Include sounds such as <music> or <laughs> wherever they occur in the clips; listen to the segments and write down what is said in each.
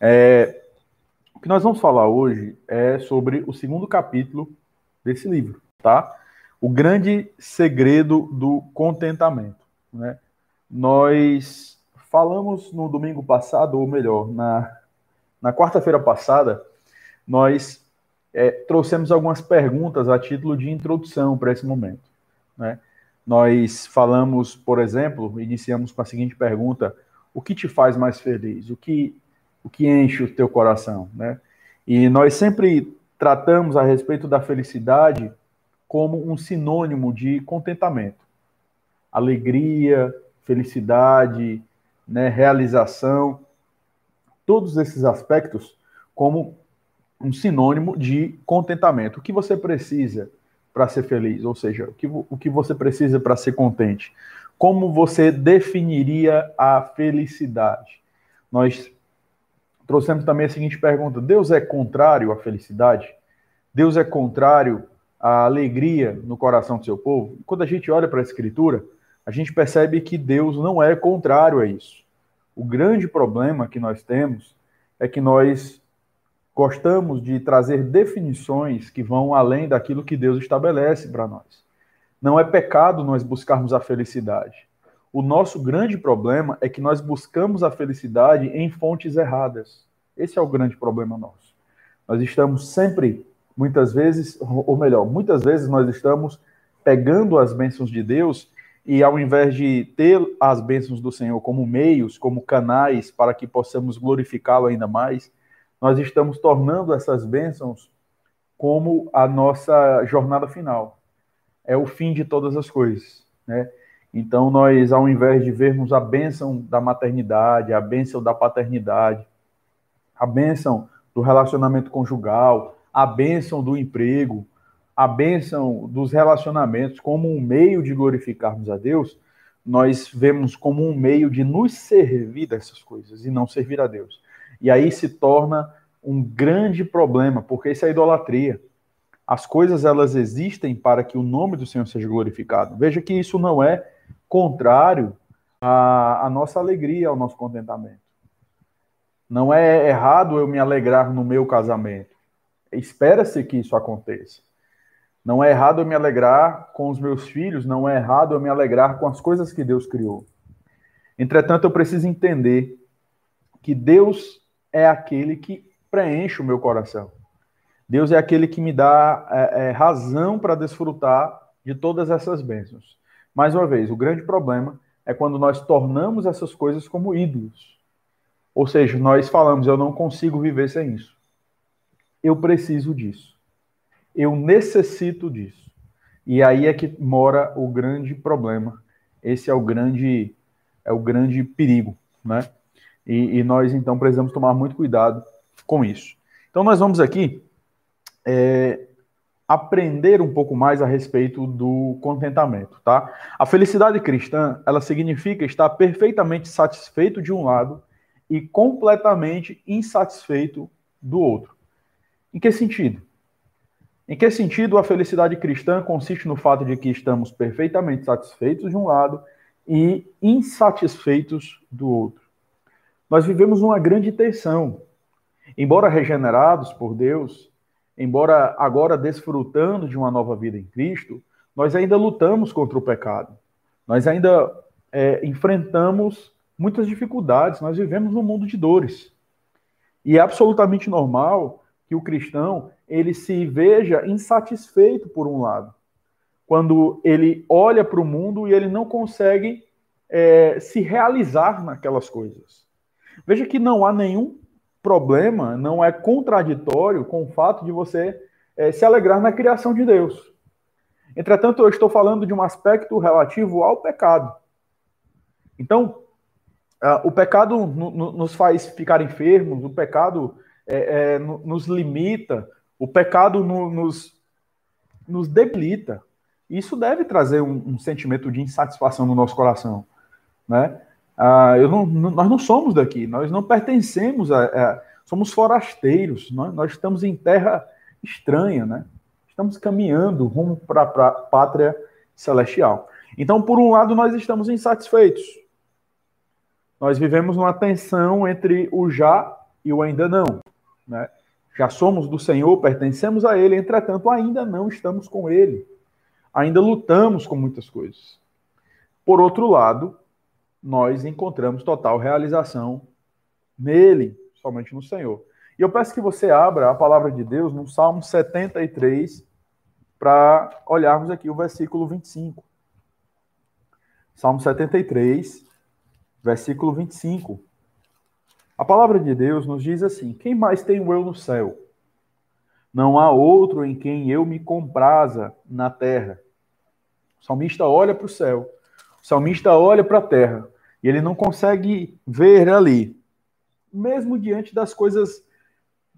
É, o que nós vamos falar hoje é sobre o segundo capítulo desse livro, tá? O grande segredo do contentamento, né? Nós falamos no domingo passado, ou melhor, na, na quarta-feira passada, nós é, trouxemos algumas perguntas a título de introdução para esse momento, né? Nós falamos, por exemplo, iniciamos com a seguinte pergunta: o que te faz mais feliz? O que, o que enche o teu coração, né? E nós sempre tratamos a respeito da felicidade como um sinônimo de contentamento, alegria, felicidade, né, realização, todos esses aspectos como um sinônimo de contentamento. O que você precisa para ser feliz? Ou seja, o que, o que você precisa para ser contente? Como você definiria a felicidade? Nós trouxemos também a seguinte pergunta: Deus é contrário à felicidade? Deus é contrário à alegria no coração do seu povo? Quando a gente olha para a Escritura, a gente percebe que Deus não é contrário a isso. O grande problema que nós temos é que nós gostamos de trazer definições que vão além daquilo que Deus estabelece para nós. Não é pecado nós buscarmos a felicidade. O nosso grande problema é que nós buscamos a felicidade em fontes erradas. Esse é o grande problema nosso. Nós estamos sempre, muitas vezes, ou melhor, muitas vezes nós estamos pegando as bênçãos de Deus e ao invés de ter as bênçãos do Senhor como meios, como canais para que possamos glorificá-lo ainda mais, nós estamos tornando essas bênçãos como a nossa jornada final. É o fim de todas as coisas, né? Então nós, ao invés de vermos a bênção da maternidade, a bênção da paternidade, a bênção do relacionamento conjugal, a bênção do emprego, a bênção dos relacionamentos como um meio de glorificarmos a Deus, nós vemos como um meio de nos servir dessas coisas e não servir a Deus. E aí se torna um grande problema, porque isso é idolatria. As coisas elas existem para que o nome do Senhor seja glorificado. Veja que isso não é contrário à, à nossa alegria, ao nosso contentamento. Não é errado eu me alegrar no meu casamento. Espera-se que isso aconteça. Não é errado eu me alegrar com os meus filhos, não é errado eu me alegrar com as coisas que Deus criou. Entretanto, eu preciso entender que Deus é aquele que preenche o meu coração. Deus é aquele que me dá é, é, razão para desfrutar de todas essas bênçãos. Mais uma vez, o grande problema é quando nós tornamos essas coisas como ídolos. Ou seja, nós falamos, eu não consigo viver sem isso. Eu preciso disso. Eu necessito disso. E aí é que mora o grande problema. Esse é o grande é o grande perigo, né? E, e nós então precisamos tomar muito cuidado com isso. Então nós vamos aqui é, aprender um pouco mais a respeito do contentamento, tá? A felicidade cristã, ela significa estar perfeitamente satisfeito de um lado e completamente insatisfeito do outro. Em que sentido? Em que sentido a felicidade cristã consiste no fato de que estamos perfeitamente satisfeitos de um lado e insatisfeitos do outro? Nós vivemos uma grande tensão. Embora regenerados por Deus, embora agora desfrutando de uma nova vida em Cristo, nós ainda lutamos contra o pecado. Nós ainda é, enfrentamos muitas dificuldades. Nós vivemos num mundo de dores. E é absolutamente normal que o cristão ele se veja insatisfeito por um lado, quando ele olha para o mundo e ele não consegue é, se realizar naquelas coisas. Veja que não há nenhum problema, não é contraditório com o fato de você é, se alegrar na criação de Deus. Entretanto, eu estou falando de um aspecto relativo ao pecado. Então, uh, o pecado nos faz ficar enfermos, o pecado é, é, nos limita, o pecado no, nos, nos debilita. Isso deve trazer um, um, sentimento de insatisfação no nosso coração, né? Ah, eu não, nós não somos daqui, nós não pertencemos a, a somos forasteiros, nós, nós, estamos em terra estranha, né? Estamos caminhando rumo para a pátria celestial. Então, por um lado, nós estamos insatisfeitos. Nós vivemos uma tensão entre o já e o ainda não. Né? Já somos do Senhor, pertencemos a Ele, entretanto, ainda não estamos com Ele. Ainda lutamos com muitas coisas. Por outro lado, nós encontramos total realização nele, somente no Senhor. E eu peço que você abra a palavra de Deus no Salmo 73, para olharmos aqui o versículo 25. Salmo 73, versículo 25. A palavra de Deus nos diz assim: Quem mais tenho eu no céu? Não há outro em quem eu me compraza na terra. O salmista olha para o céu, o salmista olha para a terra, e ele não consegue ver ali, mesmo diante das coisas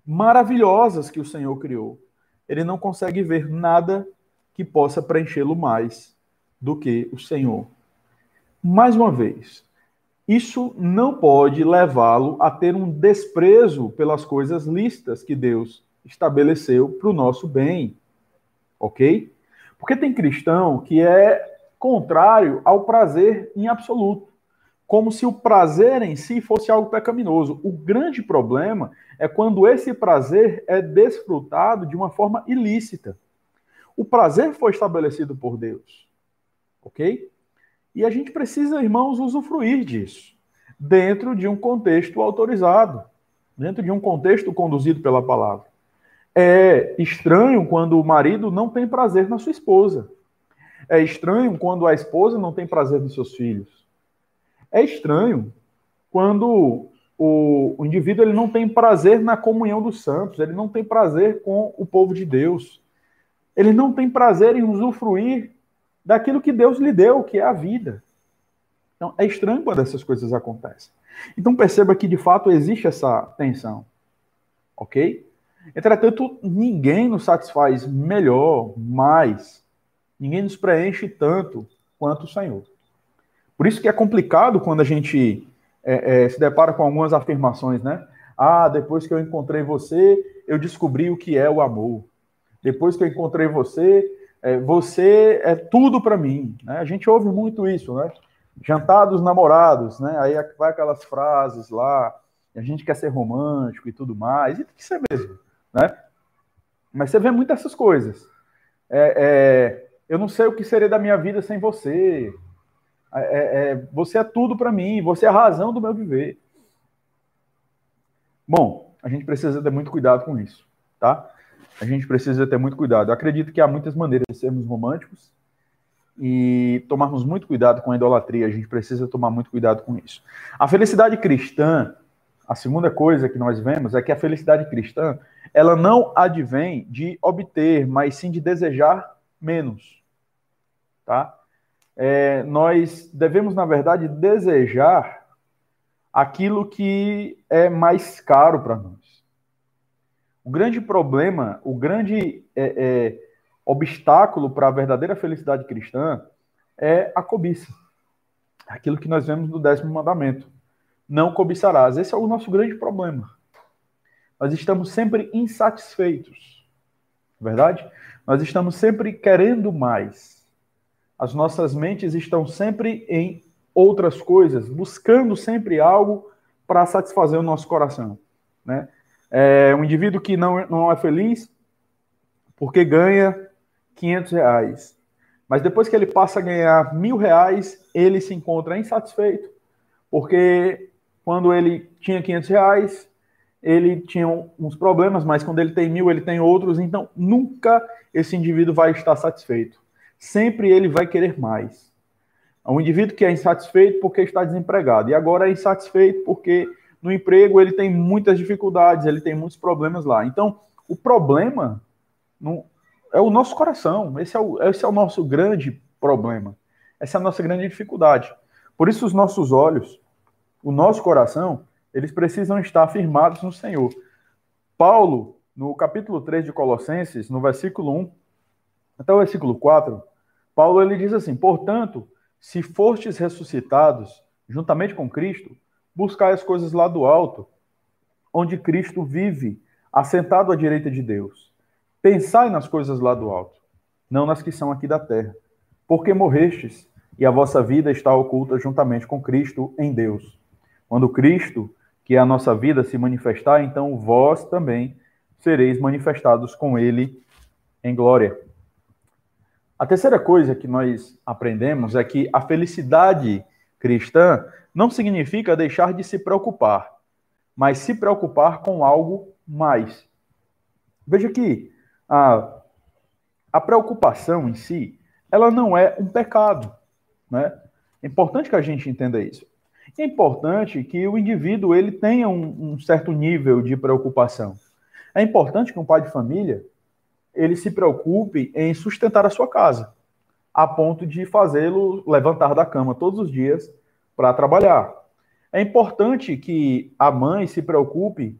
maravilhosas que o Senhor criou, ele não consegue ver nada que possa preenchê-lo mais do que o Senhor. Mais uma vez, isso não pode levá-lo a ter um desprezo pelas coisas listas que Deus estabeleceu para o nosso bem. Ok? Porque tem cristão que é contrário ao prazer em absoluto. Como se o prazer em si fosse algo pecaminoso. O grande problema é quando esse prazer é desfrutado de uma forma ilícita. O prazer foi estabelecido por Deus. Ok? E a gente precisa, irmãos, usufruir disso, dentro de um contexto autorizado, dentro de um contexto conduzido pela palavra. É estranho quando o marido não tem prazer na sua esposa. É estranho quando a esposa não tem prazer nos seus filhos. É estranho quando o, o indivíduo ele não tem prazer na comunhão dos santos, ele não tem prazer com o povo de Deus. Ele não tem prazer em usufruir daquilo que Deus lhe deu, que é a vida. Então, é estranho quando essas coisas acontecem. Então, perceba que de fato existe essa tensão. Ok? Entretanto, ninguém nos satisfaz melhor, mais. Ninguém nos preenche tanto quanto o Senhor. Por isso que é complicado quando a gente é, é, se depara com algumas afirmações, né? Ah, depois que eu encontrei você, eu descobri o que é o amor. Depois que eu encontrei você, é, você é tudo para mim. Né? A gente ouve muito isso, né? Jantar dos namorados, né? Aí vai aquelas frases lá, a gente quer ser romântico e tudo mais, e tem que ser mesmo, né? Mas você vê muitas essas coisas. É, é, eu não sei o que seria da minha vida sem você. É, é, é você é tudo para mim, você é a razão do meu viver. Bom, a gente precisa ter muito cuidado com isso, tá? a gente precisa ter muito cuidado. Eu acredito que há muitas maneiras de sermos românticos e tomarmos muito cuidado com a idolatria. A gente precisa tomar muito cuidado com isso. A felicidade cristã, a segunda coisa que nós vemos é que a felicidade cristã, ela não advém de obter, mas sim de desejar menos, tá? É, nós devemos, na verdade, desejar aquilo que é mais caro para nós. O grande problema, o grande é, é, obstáculo para a verdadeira felicidade cristã é a cobiça. Aquilo que nós vemos no décimo mandamento. Não cobiçarás. Esse é o nosso grande problema. Nós estamos sempre insatisfeitos. Verdade? Nós estamos sempre querendo mais. As nossas mentes estão sempre em outras coisas, buscando sempre algo para satisfazer o nosso coração. Né? É um indivíduo que não, não é feliz porque ganha 500 reais. Mas depois que ele passa a ganhar mil reais, ele se encontra insatisfeito, porque quando ele tinha 500 reais, ele tinha uns problemas, mas quando ele tem mil, ele tem outros. Então, nunca esse indivíduo vai estar satisfeito. Sempre ele vai querer mais. É um indivíduo que é insatisfeito porque está desempregado, e agora é insatisfeito porque no emprego ele tem muitas dificuldades, ele tem muitos problemas lá. Então, o problema é o nosso coração. Esse é o, esse é o nosso grande problema. Essa é a nossa grande dificuldade. Por isso, os nossos olhos, o nosso coração, eles precisam estar firmados no Senhor. Paulo, no capítulo 3 de Colossenses, no versículo 1 até o versículo 4, Paulo ele diz assim: Portanto, se fostes ressuscitados juntamente com Cristo, buscar as coisas lá do alto, onde Cristo vive, assentado à direita de Deus. Pensai nas coisas lá do alto, não nas que são aqui da terra. Porque morrestes, e a vossa vida está oculta juntamente com Cristo em Deus. Quando Cristo, que a nossa vida se manifestar, então vós também sereis manifestados com ele em glória. A terceira coisa que nós aprendemos é que a felicidade cristã não significa deixar de se preocupar, mas se preocupar com algo mais. Veja que a, a preocupação em si, ela não é um pecado. Né? É importante que a gente entenda isso. É importante que o indivíduo ele tenha um, um certo nível de preocupação. É importante que um pai de família ele se preocupe em sustentar a sua casa, a ponto de fazê-lo levantar da cama todos os dias para trabalhar. É importante que a mãe se preocupe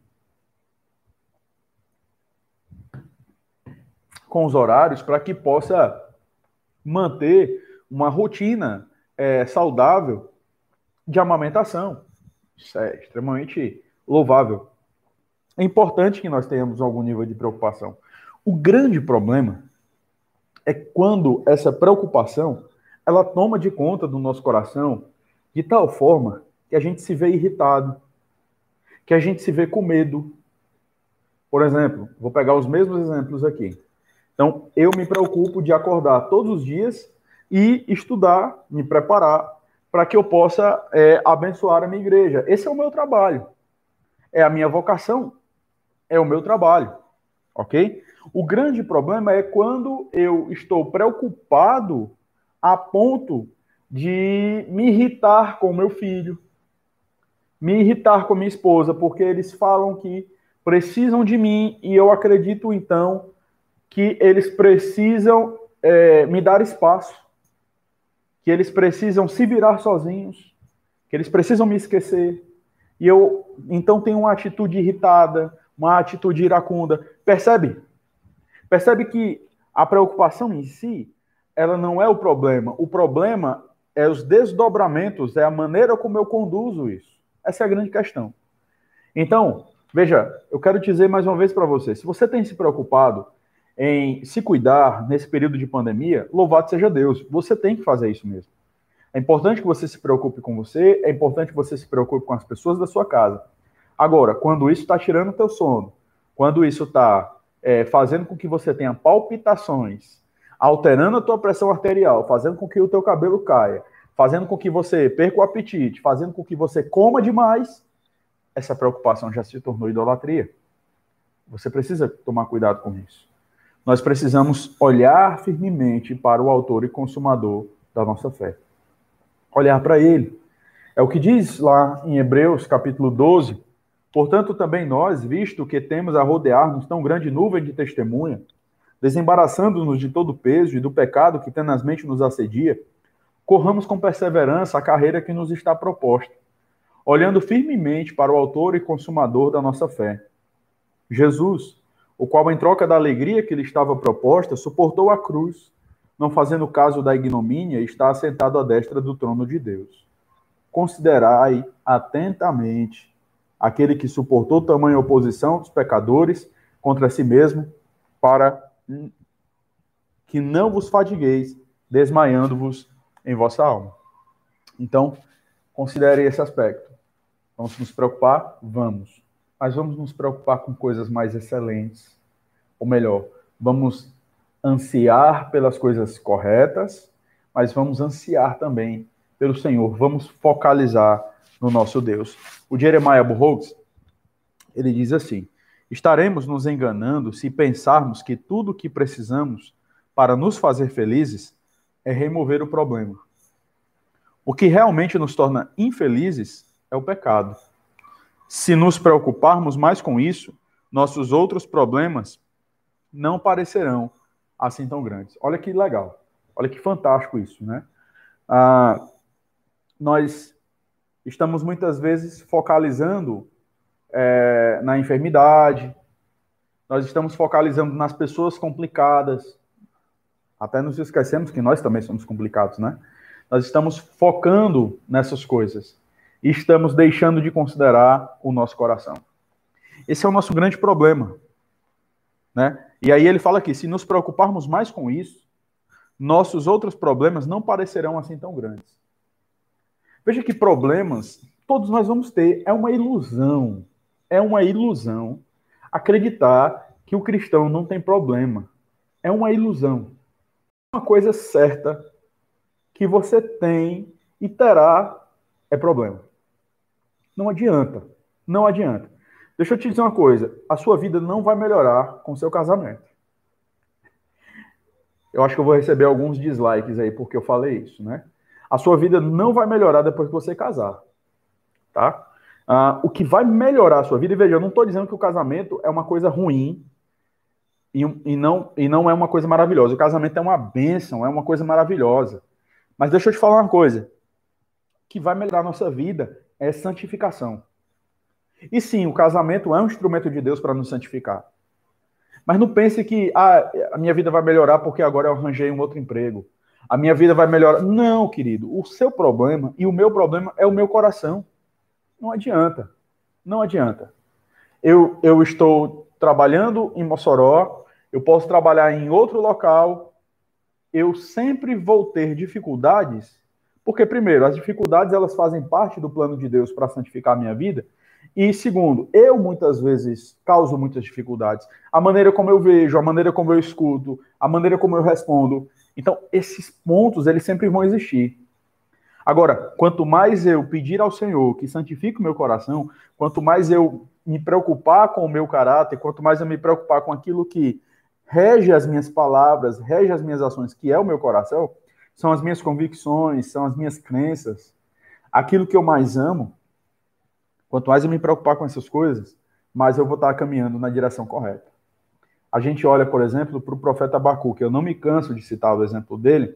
com os horários para que possa manter uma rotina é, saudável de amamentação. Isso é extremamente louvável. É importante que nós tenhamos algum nível de preocupação. O grande problema é quando essa preocupação ela toma de conta do nosso coração de tal forma que a gente se vê irritado, que a gente se vê com medo. Por exemplo, vou pegar os mesmos exemplos aqui. Então, eu me preocupo de acordar todos os dias e estudar, me preparar para que eu possa é, abençoar a minha igreja. Esse é o meu trabalho. É a minha vocação. É o meu trabalho. Ok? O grande problema é quando eu estou preocupado a ponto de me irritar com meu filho, me irritar com minha esposa, porque eles falam que precisam de mim e eu acredito então que eles precisam é, me dar espaço, que eles precisam se virar sozinhos, que eles precisam me esquecer. E eu então tenho uma atitude irritada, uma atitude iracunda. Percebe? Percebe que a preocupação em si, ela não é o problema. O problema é os desdobramentos, é a maneira como eu conduzo isso. Essa é a grande questão. Então, veja, eu quero dizer mais uma vez para você: se você tem se preocupado em se cuidar nesse período de pandemia, louvado seja Deus. Você tem que fazer isso mesmo. É importante que você se preocupe com você, é importante que você se preocupe com as pessoas da sua casa. Agora, quando isso está tirando o teu sono, quando isso está é, fazendo com que você tenha palpitações, alterando a tua pressão arterial, fazendo com que o teu cabelo caia, fazendo com que você perca o apetite, fazendo com que você coma demais, essa preocupação já se tornou idolatria. Você precisa tomar cuidado com isso. Nós precisamos olhar firmemente para o autor e consumador da nossa fé. Olhar para ele. É o que diz lá em Hebreus, capítulo 12, Portanto, também nós, visto que temos a rodear-nos tão grande nuvem de testemunha, desembaraçando-nos de todo o peso e do pecado que tenazmente nos assedia, corramos com perseverança a carreira que nos está proposta, olhando firmemente para o autor e consumador da nossa fé. Jesus, o qual, em troca da alegria que lhe estava proposta, suportou a cruz, não fazendo caso da ignomínia, está assentado à destra do trono de Deus. Considerai atentamente aquele que suportou tamanha oposição dos pecadores contra si mesmo, para que não vos fadigueis, desmaiando-vos em vossa alma. Então, considere esse aspecto. Vamos nos preocupar? Vamos. Mas vamos nos preocupar com coisas mais excelentes. Ou melhor, vamos ansiar pelas coisas corretas, mas vamos ansiar também pelo Senhor. Vamos focalizar no nosso Deus. O Jeremiah Burroughs, ele diz assim: Estaremos nos enganando se pensarmos que tudo o que precisamos para nos fazer felizes é remover o problema. O que realmente nos torna infelizes é o pecado. Se nos preocuparmos mais com isso, nossos outros problemas não parecerão assim tão grandes. Olha que legal, olha que fantástico isso, né? Ah, nós estamos muitas vezes focalizando é, na enfermidade, nós estamos focalizando nas pessoas complicadas, até nos esquecemos que nós também somos complicados, né? Nós estamos focando nessas coisas e estamos deixando de considerar o nosso coração. Esse é o nosso grande problema, né? E aí ele fala que se nos preocuparmos mais com isso, nossos outros problemas não parecerão assim tão grandes. Veja que problemas todos nós vamos ter. É uma ilusão. É uma ilusão acreditar que o cristão não tem problema. É uma ilusão. Uma coisa certa que você tem e terá é problema. Não adianta. Não adianta. Deixa eu te dizer uma coisa: a sua vida não vai melhorar com seu casamento. Eu acho que eu vou receber alguns dislikes aí porque eu falei isso, né? A sua vida não vai melhorar depois que você casar, tá? Ah, o que vai melhorar a sua vida, e veja, eu não estou dizendo que o casamento é uma coisa ruim e, e, não, e não é uma coisa maravilhosa. O casamento é uma bênção, é uma coisa maravilhosa. Mas deixa eu te falar uma coisa: o que vai melhorar a nossa vida é santificação. E sim, o casamento é um instrumento de Deus para nos santificar. Mas não pense que ah, a minha vida vai melhorar porque agora eu arranjei um outro emprego. A minha vida vai melhorar. Não, querido. O seu problema e o meu problema é o meu coração. Não adianta. Não adianta. Eu, eu estou trabalhando em Mossoró, eu posso trabalhar em outro local, eu sempre vou ter dificuldades, porque, primeiro, as dificuldades elas fazem parte do plano de Deus para santificar a minha vida, e segundo, eu muitas vezes causo muitas dificuldades. A maneira como eu vejo, a maneira como eu escuto, a maneira como eu respondo. Então, esses pontos, eles sempre vão existir. Agora, quanto mais eu pedir ao Senhor que santifique o meu coração, quanto mais eu me preocupar com o meu caráter, quanto mais eu me preocupar com aquilo que rege as minhas palavras, rege as minhas ações, que é o meu coração, são as minhas convicções, são as minhas crenças, aquilo que eu mais amo, quanto mais eu me preocupar com essas coisas, mais eu vou estar caminhando na direção correta. A gente olha, por exemplo, para o profeta Abacuque, eu não me canso de citar o exemplo dele,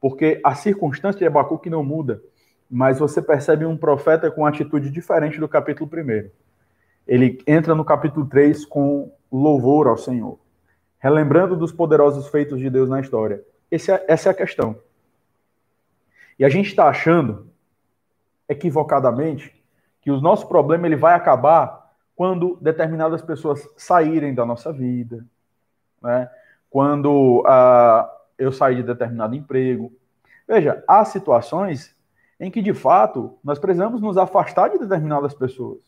porque a circunstância de Abacuque não muda, mas você percebe um profeta com atitude diferente do capítulo 1. Ele entra no capítulo 3 com louvor ao Senhor, relembrando dos poderosos feitos de Deus na história. É, essa é a questão. E a gente está achando, equivocadamente, que o nosso problema ele vai acabar quando determinadas pessoas saírem da nossa vida, né? quando uh, eu sair de determinado emprego. Veja, há situações em que, de fato, nós precisamos nos afastar de determinadas pessoas.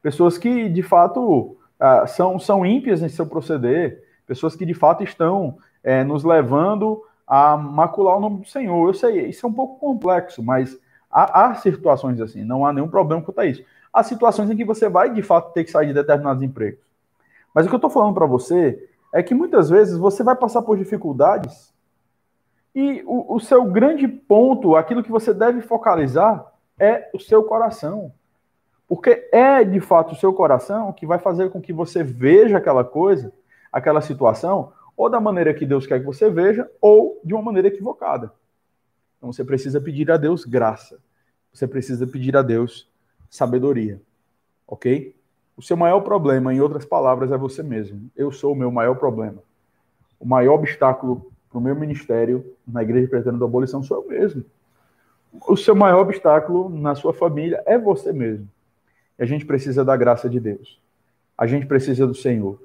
Pessoas que, de fato, uh, são, são ímpias em seu proceder, pessoas que, de fato, estão é, nos levando a macular o nome do Senhor. Eu sei, isso é um pouco complexo, mas há, há situações assim, não há nenhum problema quanto a isso. Há situações em que você vai, de fato, ter que sair de determinados empregos. Mas o que eu estou falando para você é que muitas vezes você vai passar por dificuldades e o, o, seu grande ponto, aquilo que você deve focalizar, é o seu coração. Porque é de fato o seu coração que vai fazer com que você veja aquela coisa, aquela situação, ou da maneira que Deus quer que você veja, ou de uma maneira equivocada. Então você precisa pedir a Deus graça. Você precisa pedir a Deus sabedoria. Ok? O seu maior problema, em outras palavras, é você mesmo. Eu sou o meu maior problema. O maior obstáculo para o meu ministério na Igreja Presbiteriana da Abolição sou eu mesmo. O seu maior obstáculo na sua família é você mesmo. E a gente precisa da graça de Deus. A gente precisa do Senhor.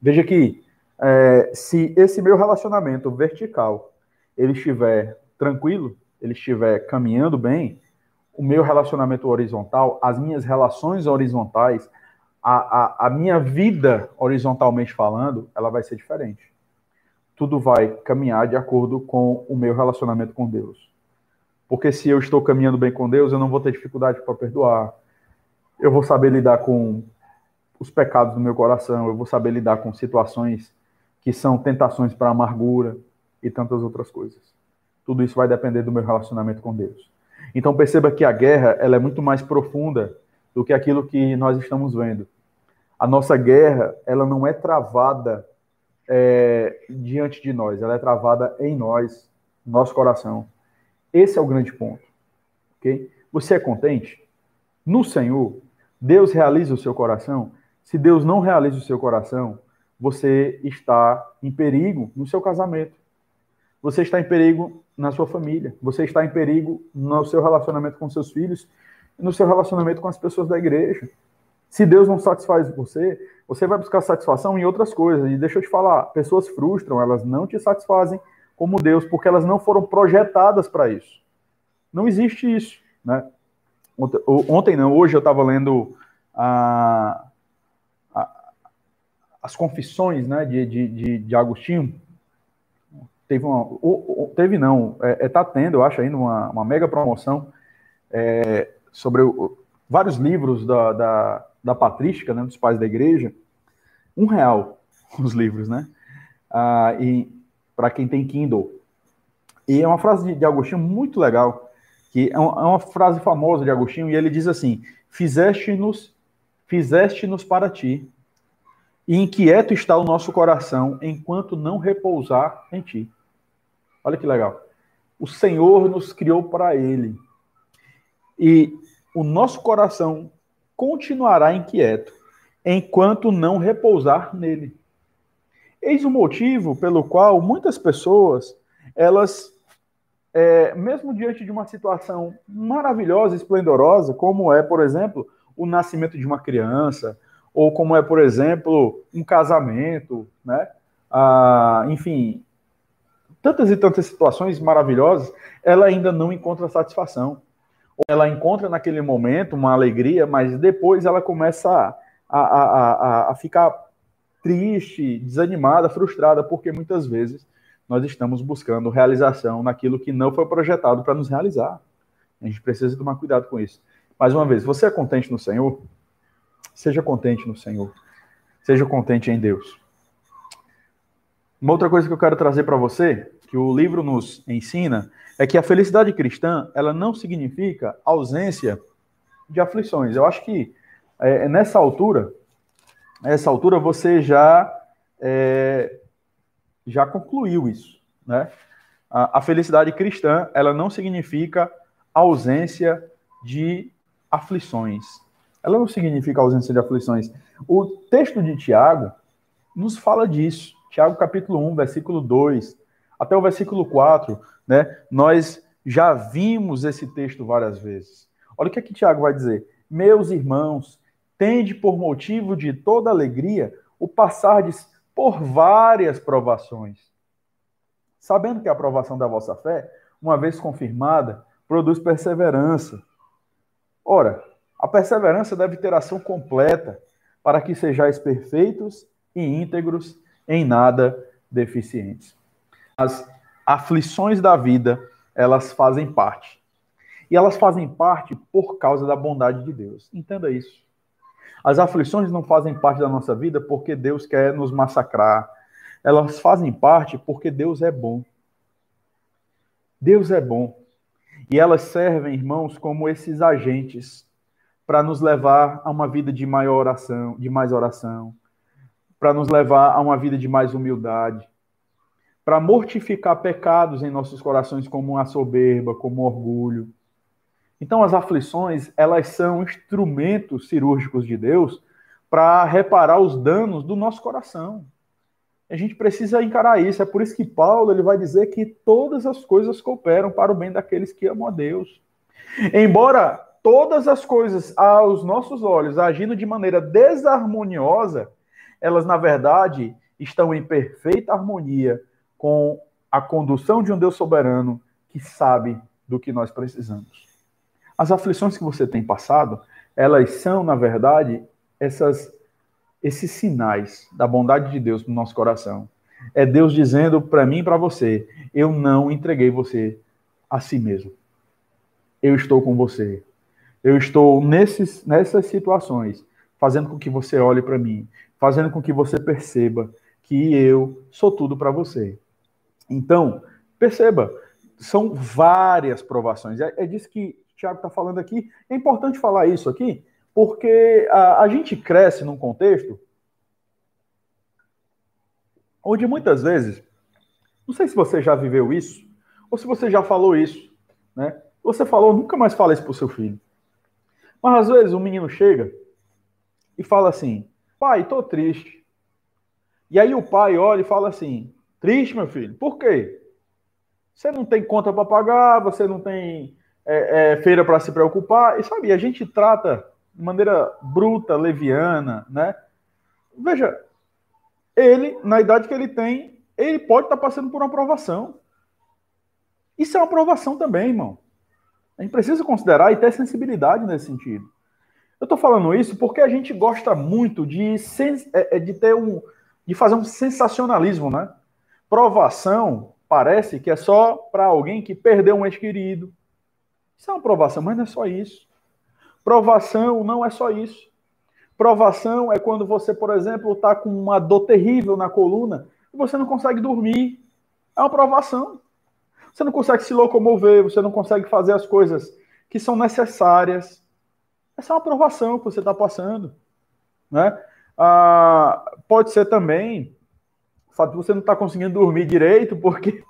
Veja que é, se esse meu relacionamento vertical ele estiver tranquilo, ele estiver caminhando bem, o meu relacionamento horizontal, as minhas relações horizontais, a, a, a minha vida horizontalmente falando, ela vai ser diferente. Tudo vai caminhar de acordo com o meu relacionamento com Deus. Porque se eu estou caminhando bem com Deus, eu não vou ter dificuldade para perdoar. Eu vou saber lidar com os pecados do meu coração, eu vou saber lidar com situações que são tentações para amargura e tantas outras coisas. Tudo isso vai depender do meu relacionamento com Deus. Então perceba que a guerra ela é muito mais profunda do que aquilo que nós estamos vendo. A nossa guerra, ela não é travada é, diante de nós, ela é travada em nós, no nosso coração. Esse é o grande ponto. ok? Você é contente? No Senhor, Deus realiza o seu coração? Se Deus não realiza o seu coração, você está em perigo no seu casamento. Você está em perigo na sua família. Você está em perigo no seu relacionamento com seus filhos, no seu relacionamento com as pessoas da igreja. Se Deus não satisfaz você, você vai buscar satisfação em outras coisas. E deixa eu te falar, pessoas frustram, elas não te satisfazem como Deus, porque elas não foram projetadas para isso. Não existe isso, né? Ontem, ontem não, hoje eu estava lendo a, a, as confissões né, de, de, de, de Agostinho. Teve uma. Teve não, é, é, tá tendo, eu acho, ainda uma, uma mega promoção é, sobre o, vários livros da, da, da patrística, né, dos pais da igreja. Um real <laughs> os livros, né? Ah, e para quem tem Kindle. E é uma frase de, de Agostinho muito legal, que é uma, é uma, frase famosa de Agostinho, e ele diz assim: Fizeste-nos, fizeste-nos para ti, e inquieto está o nosso coração enquanto não repousar em ti. Olha que legal. O Senhor nos criou para ele. E o nosso coração continuará inquieto enquanto não repousar nele. Eis o motivo pelo qual muitas pessoas, elas, é, mesmo diante de uma situação maravilhosa, esplendorosa, como é, por exemplo, o nascimento de uma criança, ou como é, por exemplo, um casamento, né? Ah, enfim, tantas e tantas situações maravilhosas, ela ainda não encontra satisfação. Ela encontra naquele momento uma alegria, mas depois ela começa a, a, a, a ficar triste, desanimada, frustrada, porque muitas vezes nós estamos buscando realização naquilo que não foi projetado para nos realizar. A gente precisa tomar cuidado com isso. Mais uma vez, você é contente no Senhor? Seja contente no Senhor. Seja contente em Deus. Uma outra coisa que eu quero trazer para você, que o livro nos ensina, é que a felicidade cristã, ela não significa ausência de aflições. Eu acho que é, nessa altura, essa altura você já é, já concluiu isso, né? A, a, felicidade cristã ela não significa ausência de aflições. Ela não significa ausência de aflições. O texto de Tiago nos fala disso. Tiago capítulo 1, versículo 2, até o versículo 4, né? Nós já vimos esse texto várias vezes. Olha o que, é que Tiago vai dizer. Meus irmãos, tende por motivo de toda alegria o passardes por várias provações, sabendo que a aprovação da vossa fé, uma vez confirmada, produz perseverança. Ora, a perseverança deve ter ação completa, para que sejais perfeitos e íntegros, em nada deficientes. As aflições da vida, elas fazem parte. E elas fazem parte por causa da bondade de Deus. Entenda isso. As aflições não fazem parte da nossa vida porque Deus quer nos massacrar. Elas fazem parte porque Deus é bom. Deus é bom. E elas servem, irmãos, como esses agentes para nos levar a uma vida de maior oração, de mais oração, para nos levar a uma vida de mais humildade, para mortificar pecados em nossos corações como a soberba, como o orgulho então, as aflições, elas são instrumentos cirúrgicos de Deus para reparar os danos do nosso coração. A gente precisa encarar isso. É por isso que Paulo ele vai dizer que todas as coisas cooperam para o bem daqueles que amam a Deus. Embora todas as coisas aos nossos olhos agindo de maneira desarmoniosa, elas na verdade estão em perfeita harmonia com a condução de um Deus soberano que sabe do que nós precisamos. As aflições que você tem passado, elas são, na verdade, essas, esses sinais da bondade de Deus no nosso coração. É Deus dizendo para mim e para você: eu não entreguei você a si mesmo. Eu estou com você. Eu estou nesses, nessas situações, fazendo com que você olhe para mim, fazendo com que você perceba que eu sou tudo para você. Então, perceba, são várias provações. É, é disso que Tiago está falando aqui. É importante falar isso aqui, porque a, a gente cresce num contexto onde muitas vezes, não sei se você já viveu isso, ou se você já falou isso, né? Você falou, nunca mais fala isso para o seu filho. Mas às vezes o menino chega e fala assim: pai, tô triste. E aí o pai olha e fala assim: triste, meu filho, por quê? Você não tem conta para pagar, você não tem é, é, feira para se preocupar. E sabe, a gente trata de maneira bruta, leviana, né? Veja, ele, na idade que ele tem, ele pode estar tá passando por uma aprovação. Isso é uma aprovação também, irmão. A gente precisa considerar e ter sensibilidade nesse sentido. Eu estou falando isso porque a gente gosta muito de, é, é, de ter um, de fazer um sensacionalismo, né? Provação parece que é só para alguém que perdeu um ente querido. Isso é uma provação, mas não é só isso. Provação não é só isso. Provação é quando você, por exemplo, está com uma dor terrível na coluna e você não consegue dormir. É uma provação. Você não consegue se locomover, você não consegue fazer as coisas que são necessárias. Essa é uma aprovação que você está passando. Né? Ah, pode ser também fato você não estar tá conseguindo dormir direito, porque,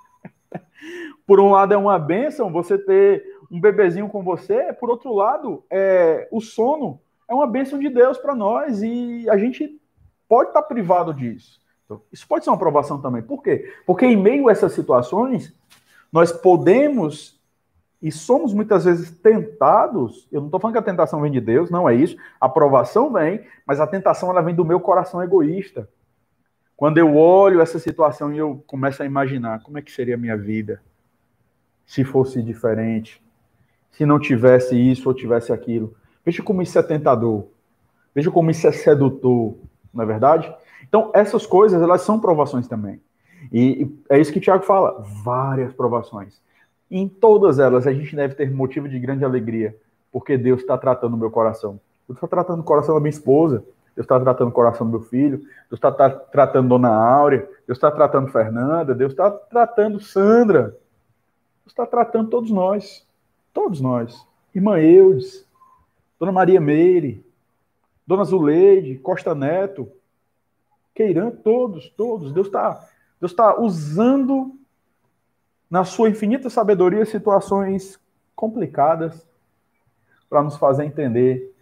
<laughs> por um lado, é uma benção você ter um bebezinho com você, por outro lado, é, o sono é uma benção de Deus para nós e a gente pode estar tá privado disso. Então, isso pode ser uma aprovação também. Por quê? Porque em meio a essas situações, nós podemos e somos muitas vezes tentados. Eu não estou falando que a tentação vem de Deus, não é isso. A aprovação vem, mas a tentação ela vem do meu coração egoísta. Quando eu olho essa situação e eu começo a imaginar como é que seria a minha vida se fosse diferente, se não tivesse isso ou tivesse aquilo. Veja como isso é tentador. Veja como isso é sedutor, não é verdade? Então, essas coisas, elas são provações também. E é isso que o Tiago fala, várias provações. Em todas elas, a gente deve ter motivo de grande alegria, porque Deus está tratando o meu coração. Deus está tratando o coração da minha esposa, Deus está tratando o coração do meu filho, Deus está tá tratando Dona Áurea, Deus está tratando Fernanda, Deus está tratando Sandra, Deus está tratando todos nós, todos nós. Irmã Eudes, Dona Maria Meire, Dona Zuleide, Costa Neto, Queiran, todos, todos. Deus está Deus tá usando na sua infinita sabedoria, situações complicadas para nos fazer entender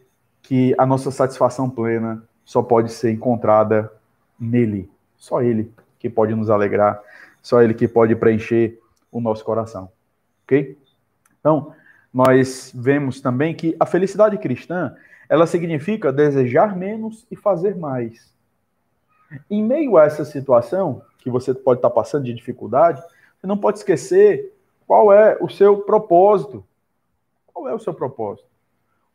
que a nossa satisfação plena só pode ser encontrada nele. Só ele que pode nos alegrar, só ele que pode preencher o nosso coração. Ok? Então, nós vemos também que a felicidade cristã, ela significa desejar menos e fazer mais. Em meio a essa situação que você pode estar passando de dificuldade, você não pode esquecer qual é o seu propósito. Qual é o seu propósito?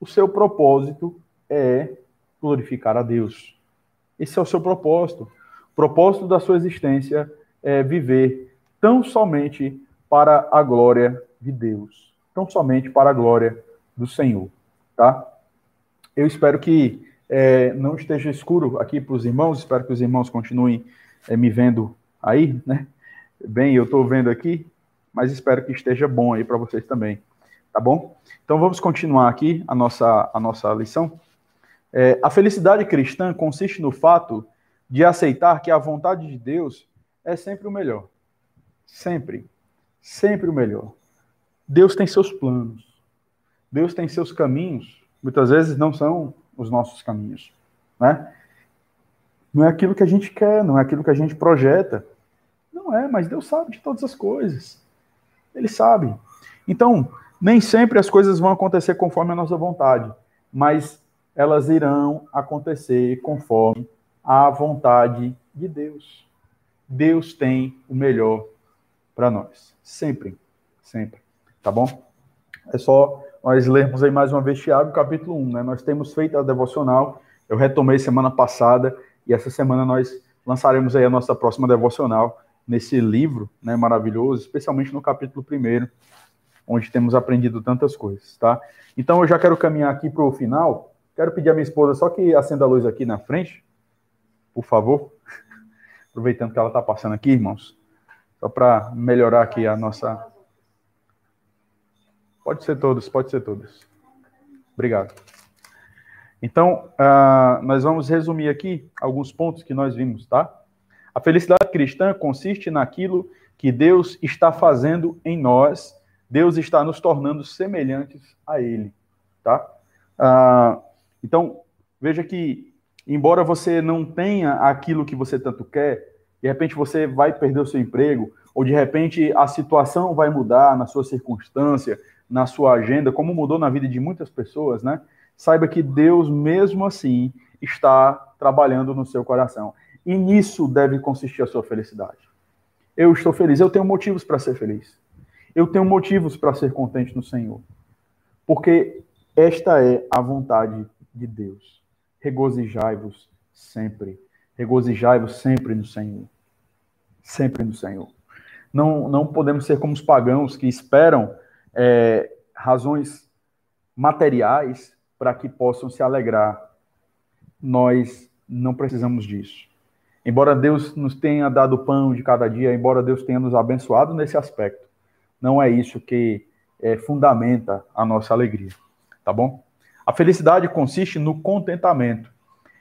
O seu propósito é glorificar a Deus. Esse é o seu propósito. O propósito da sua existência é viver tão somente para a glória de Deus, tão somente para a glória do Senhor, tá? Eu espero que é, não esteja escuro aqui para os irmãos, espero que os irmãos continuem é, me vendo aí, né? Bem, eu estou vendo aqui, mas espero que esteja bom aí para vocês também, tá bom? Então vamos continuar aqui a nossa, a nossa lição. É, a felicidade cristã consiste no fato de aceitar que a vontade de Deus é sempre o melhor. Sempre. Sempre o melhor. Deus tem seus planos. Deus tem seus caminhos. Muitas vezes não são os nossos caminhos, né? Não é aquilo que a gente quer, não é aquilo que a gente projeta. Não é, mas Deus sabe de todas as coisas. Ele sabe. Então, nem sempre as coisas vão acontecer conforme a nossa vontade, mas elas irão acontecer conforme a vontade de Deus. Deus tem o melhor para nós. Sempre. Sempre. Tá bom? É só nós lermos aí mais uma vez Tiago, capítulo 1. Né? Nós temos feito a devocional. Eu retomei semana passada e essa semana nós lançaremos aí a nossa próxima devocional nesse livro né, maravilhoso, especialmente no capítulo 1, onde temos aprendido tantas coisas, tá? Então eu já quero caminhar aqui para o final. Quero pedir à minha esposa só que acenda a luz aqui na frente, por favor. <laughs> Aproveitando que ela está passando aqui, irmãos, só para melhorar aqui a nossa. Pode ser todos, pode ser todos. Obrigado. Então, uh, nós vamos resumir aqui alguns pontos que nós vimos, tá? A felicidade cristã consiste naquilo que Deus está fazendo em nós, Deus está nos tornando semelhantes a Ele, tá? Ah, então, veja que, embora você não tenha aquilo que você tanto quer, de repente você vai perder o seu emprego, ou de repente a situação vai mudar na sua circunstância, na sua agenda, como mudou na vida de muitas pessoas, né? Saiba que Deus, mesmo assim, está trabalhando no seu coração. E nisso deve consistir a sua felicidade. Eu estou feliz, eu tenho motivos para ser feliz. Eu tenho motivos para ser contente no Senhor. Porque esta é a vontade de Deus. Regozijai-vos sempre. Regozijai-vos sempre no Senhor. Sempre no Senhor. Não, não podemos ser como os pagãos que esperam é, razões materiais para que possam se alegrar. Nós não precisamos disso. Embora Deus nos tenha dado pão de cada dia, embora Deus tenha nos abençoado nesse aspecto, não é isso que é, fundamenta a nossa alegria, tá bom? A felicidade consiste no contentamento.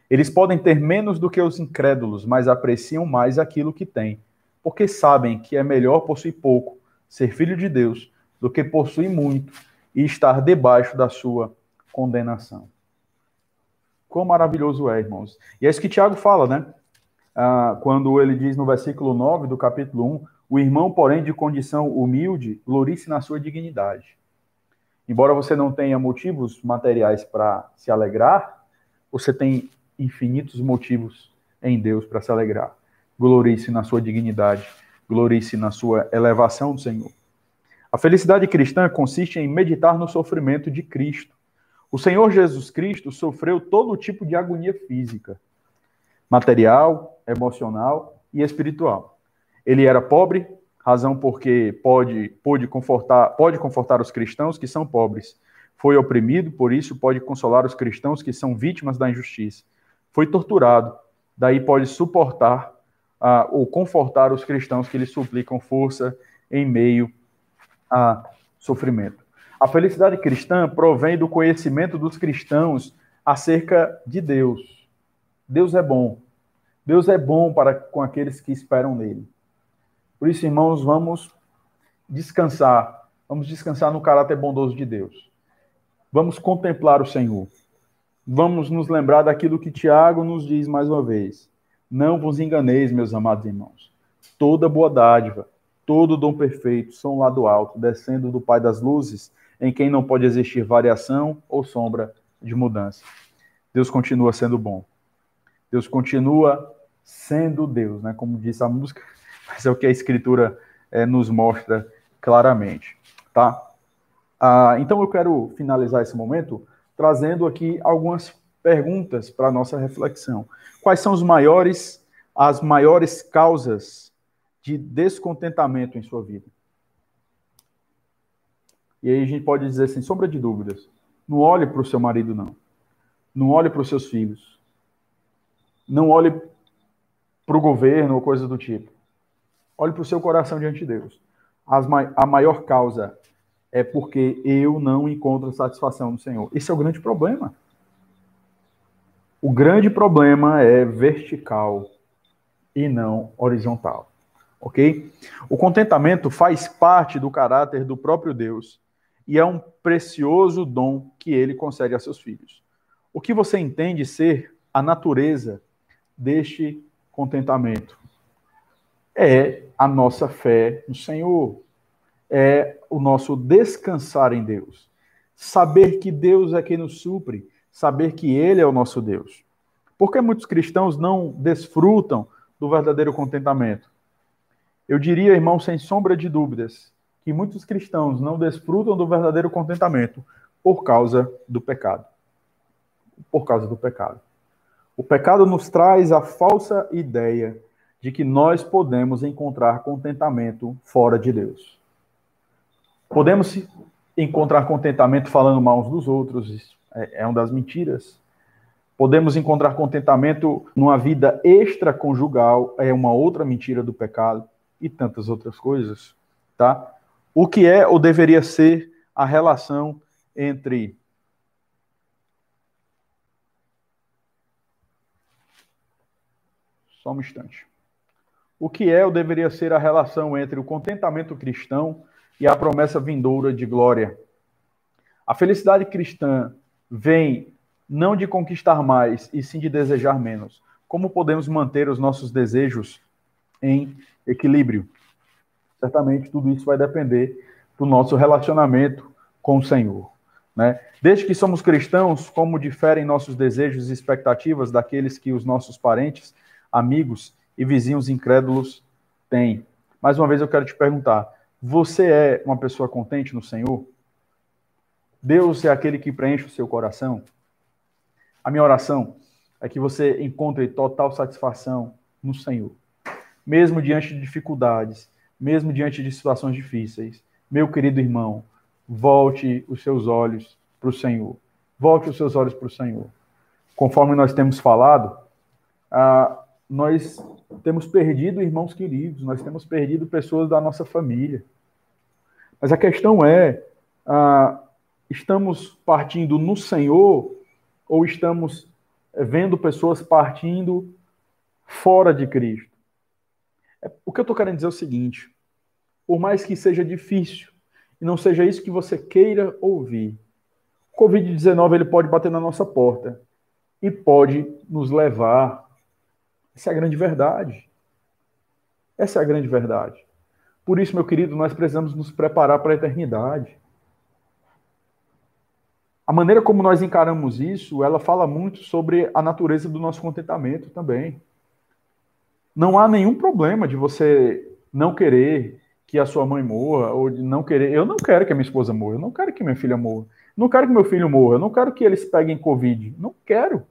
Eles podem ter menos do que os incrédulos, mas apreciam mais aquilo que têm, porque sabem que é melhor possuir pouco, ser filho de Deus, do que possuir muito e estar debaixo da sua condenação. Quão maravilhoso é, irmãos. E é isso que Tiago fala, né? Ah, quando ele diz no versículo 9 do capítulo 1: O irmão, porém, de condição humilde, glorice na sua dignidade. Embora você não tenha motivos materiais para se alegrar, você tem infinitos motivos em Deus para se alegrar. Glorice na sua dignidade, glorice na sua elevação do Senhor. A felicidade cristã consiste em meditar no sofrimento de Cristo. O Senhor Jesus Cristo sofreu todo tipo de agonia física, material, emocional e espiritual. Ele era pobre, razão porque pode, pode, confortar, pode confortar os cristãos que são pobres. Foi oprimido, por isso pode consolar os cristãos que são vítimas da injustiça. Foi torturado, daí pode suportar uh, ou confortar os cristãos que lhe suplicam força em meio a sofrimento. A felicidade cristã provém do conhecimento dos cristãos acerca de Deus. Deus é bom. Deus é bom para com aqueles que esperam nele. Por isso, irmãos, vamos descansar. Vamos descansar no caráter bondoso de Deus. Vamos contemplar o Senhor. Vamos nos lembrar daquilo que Tiago nos diz mais uma vez. Não vos enganeis, meus amados irmãos. Toda boa dádiva todo dom perfeito são lá do alto, descendo do Pai das luzes, em quem não pode existir variação ou sombra de mudança. Deus continua sendo bom. Deus continua sendo Deus, né? Como diz a música, mas é o que a Escritura é, nos mostra claramente, tá? Ah, então eu quero finalizar esse momento trazendo aqui algumas perguntas para nossa reflexão. Quais são os maiores, as maiores causas de descontentamento em sua vida. E aí a gente pode dizer sem sombra de dúvidas, não olhe para o seu marido, não. Não olhe para os seus filhos. Não olhe para o governo ou coisa do tipo. Olhe para o seu coração diante de Deus. A maior causa é porque eu não encontro satisfação no Senhor. Esse é o grande problema. O grande problema é vertical e não horizontal ok? O contentamento faz parte do caráter do próprio Deus e é um precioso dom que ele concede a seus filhos. O que você entende ser a natureza deste contentamento? É a nossa fé no Senhor, é o nosso descansar em Deus, saber que Deus é quem nos supre, saber que Ele é o nosso Deus. Por que muitos cristãos não desfrutam do verdadeiro contentamento? Eu diria, irmão, sem sombra de dúvidas, que muitos cristãos não desfrutam do verdadeiro contentamento por causa do pecado. Por causa do pecado. O pecado nos traz a falsa ideia de que nós podemos encontrar contentamento fora de Deus. Podemos encontrar contentamento falando mal uns dos outros, é, é uma das mentiras. Podemos encontrar contentamento numa vida extraconjugal, é uma outra mentira do pecado e tantas outras coisas, tá? O que é ou deveria ser a relação entre Só um instante. O que é ou deveria ser a relação entre o contentamento cristão e a promessa vindoura de glória? A felicidade cristã vem não de conquistar mais, e sim de desejar menos. Como podemos manter os nossos desejos em equilíbrio. Certamente tudo isso vai depender do nosso relacionamento com o Senhor. Né? Desde que somos cristãos, como diferem nossos desejos e expectativas daqueles que os nossos parentes, amigos e vizinhos incrédulos têm? Mais uma vez eu quero te perguntar: você é uma pessoa contente no Senhor? Deus é aquele que preenche o seu coração? A minha oração é que você encontre total satisfação no Senhor, mesmo diante de dificuldades, mesmo diante de situações difíceis. Meu querido irmão, volte os seus olhos para o Senhor. Volte os seus olhos para o Senhor. Conforme nós temos falado, ah, nós temos perdido irmãos queridos, nós temos perdido pessoas da nossa família. Mas a questão é: ah, estamos partindo no Senhor ou estamos eh, vendo pessoas partindo fora de Cristo? É, o que eu estou querendo dizer é o seguinte: por mais que seja difícil e não seja isso que você queira ouvir, o Covid-19 ele pode bater na nossa porta e pode nos levar. Essa é a grande verdade. Essa é a grande verdade. Por isso, meu querido, nós precisamos nos preparar para a eternidade. A maneira como nós encaramos isso, ela fala muito sobre a natureza do nosso contentamento também. Não há nenhum problema de você não querer que a sua mãe morra, ou de não querer. Eu não quero que a minha esposa morra, eu não quero que minha filha morra, não quero que meu filho morra, eu não quero que eles peguem Covid. Não quero.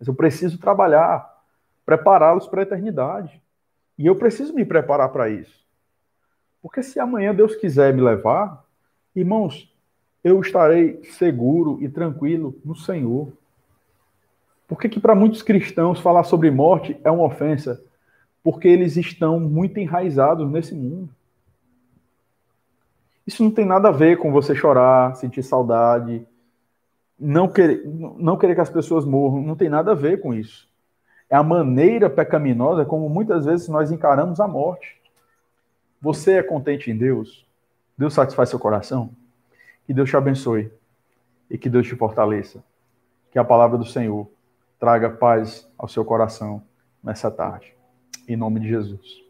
Mas eu preciso trabalhar, prepará-los para a eternidade. E eu preciso me preparar para isso. Porque se amanhã Deus quiser me levar, irmãos, eu estarei seguro e tranquilo no Senhor. Por que, que para muitos cristãos falar sobre morte é uma ofensa? Porque eles estão muito enraizados nesse mundo. Isso não tem nada a ver com você chorar, sentir saudade, não querer, não querer que as pessoas morram, não tem nada a ver com isso. É a maneira pecaminosa como muitas vezes nós encaramos a morte. Você é contente em Deus? Deus satisfaz seu coração? Que Deus te abençoe e que Deus te fortaleça. Que a palavra do Senhor traga paz ao seu coração nessa tarde. Em nome de Jesus.